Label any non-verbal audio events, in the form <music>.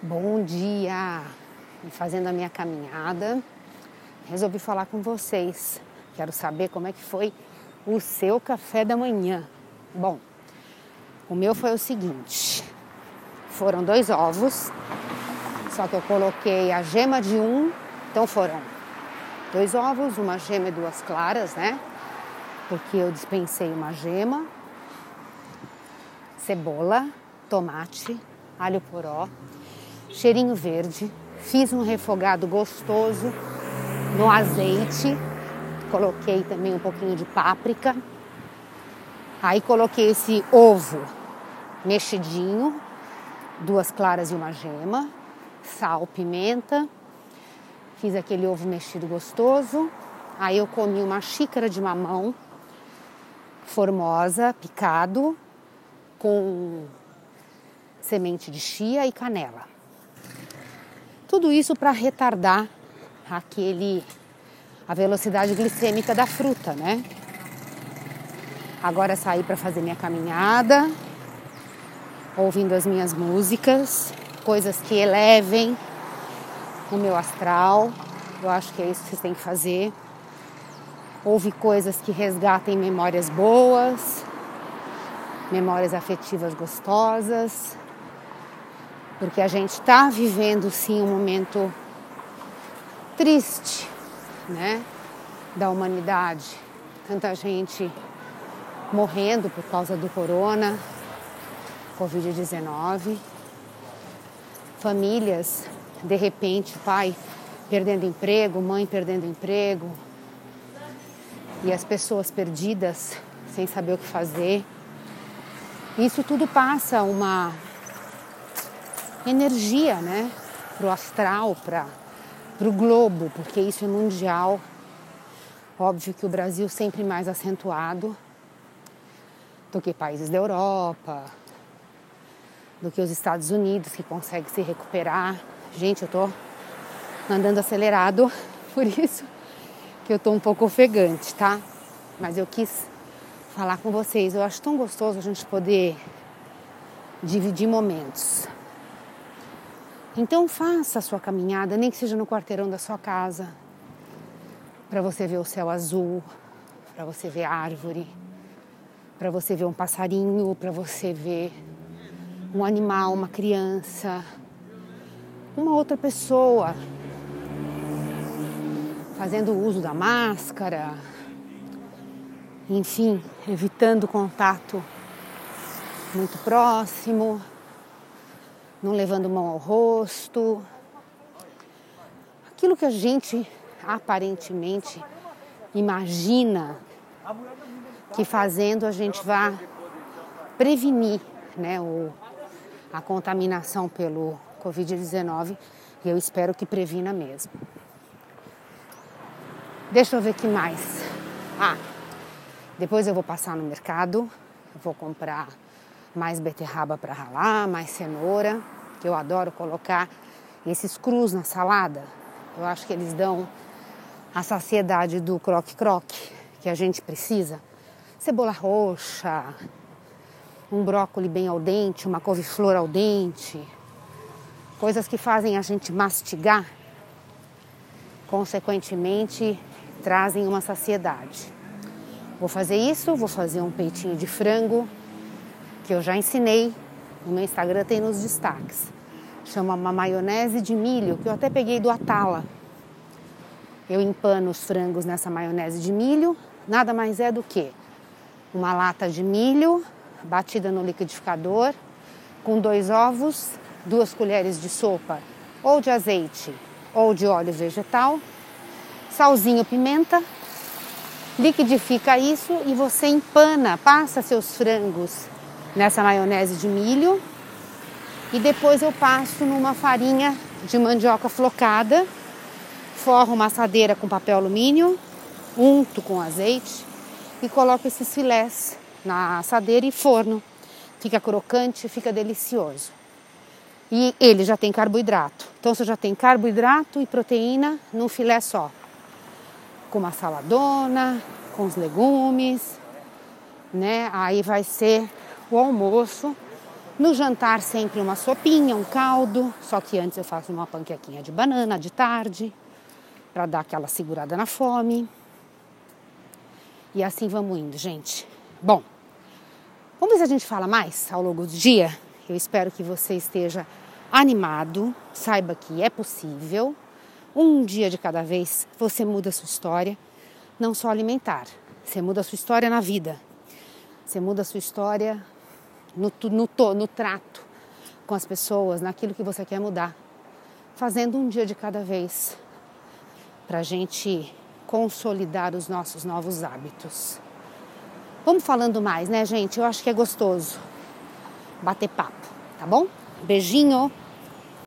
Bom dia! Fazendo a minha caminhada, resolvi falar com vocês. Quero saber como é que foi o seu café da manhã. Bom, o meu foi o seguinte: foram dois ovos, só que eu coloquei a gema de um, então foram dois ovos, uma gema e duas claras, né? Porque eu dispensei uma gema, cebola, tomate, alho poró, cheirinho verde. Fiz um refogado gostoso no azeite. Coloquei também um pouquinho de páprica. Aí coloquei esse ovo mexidinho, duas claras e uma gema, sal, pimenta. Fiz aquele ovo mexido gostoso. Aí eu comi uma xícara de mamão formosa, picado, com semente de chia e canela. Tudo isso para retardar aquele a velocidade glicêmica da fruta, né? Agora saí para fazer minha caminhada, ouvindo as minhas músicas, coisas que elevem o meu astral. Eu acho que é isso que vocês têm que fazer. Ouve coisas que resgatem memórias boas, memórias afetivas gostosas, porque a gente está vivendo sim um momento triste, né, da humanidade. Tanta gente morrendo por causa do corona, Covid-19, famílias, de repente, pai perdendo emprego, mãe perdendo emprego, e as pessoas perdidas, sem saber o que fazer. Isso tudo passa uma energia, né, para o astral, para o globo, porque isso é mundial. Óbvio que o Brasil sempre mais acentuado do que países da Europa, do que os Estados Unidos, que consegue se recuperar. Gente, eu tô andando acelerado, <laughs> por isso que eu tô um pouco ofegante, tá? Mas eu quis falar com vocês. Eu acho tão gostoso a gente poder dividir momentos. Então faça a sua caminhada, nem que seja no quarteirão da sua casa, para você ver o céu azul, para você ver árvore, para você ver um passarinho, para você ver um animal, uma criança, uma outra pessoa fazendo uso da máscara, enfim, evitando contato muito próximo não levando mão ao rosto. Aquilo que a gente aparentemente imagina que fazendo a gente vai prevenir né, o, a contaminação pelo Covid-19 e eu espero que previna mesmo. Deixa eu ver que mais. Ah, depois eu vou passar no mercado, vou comprar mais beterraba para ralar, mais cenoura, que eu adoro colocar esses crus na salada. Eu acho que eles dão a saciedade do croque-croque que a gente precisa. Cebola roxa, um brócolis bem al dente, uma couve-flor al dente, coisas que fazem a gente mastigar, consequentemente trazem uma saciedade. Vou fazer isso, vou fazer um peitinho de frango que eu já ensinei no meu Instagram, tem nos destaques. Chama uma maionese de milho, que eu até peguei do Atala. Eu empano os frangos nessa maionese de milho, nada mais é do que uma lata de milho batida no liquidificador, com dois ovos, duas colheres de sopa ou de azeite ou de óleo vegetal, salzinho, pimenta, liquidifica isso e você empana, passa seus frangos nessa maionese de milho e depois eu passo numa farinha de mandioca flocada, forro uma assadeira com papel alumínio, unto com azeite e coloco esses filés na assadeira e forno. Fica crocante, fica delicioso. E ele já tem carboidrato. Então você já tem carboidrato e proteína num filé só. Com uma saladona, com os legumes, né? Aí vai ser o almoço No jantar, sempre uma sopinha, um caldo. Só que antes eu faço uma panquequinha de banana de tarde, para dar aquela segurada na fome. E assim vamos indo, gente. Bom, vamos ver se a gente fala mais ao longo do dia. Eu espero que você esteja animado, saiba que é possível. Um dia de cada vez você muda a sua história, não só alimentar, você muda a sua história na vida, você muda a sua história no, no, no trato com as pessoas, naquilo que você quer mudar, fazendo um dia de cada vez para a gente consolidar os nossos novos hábitos. Vamos falando mais, né, gente? Eu acho que é gostoso bater papo, tá bom? Beijinho!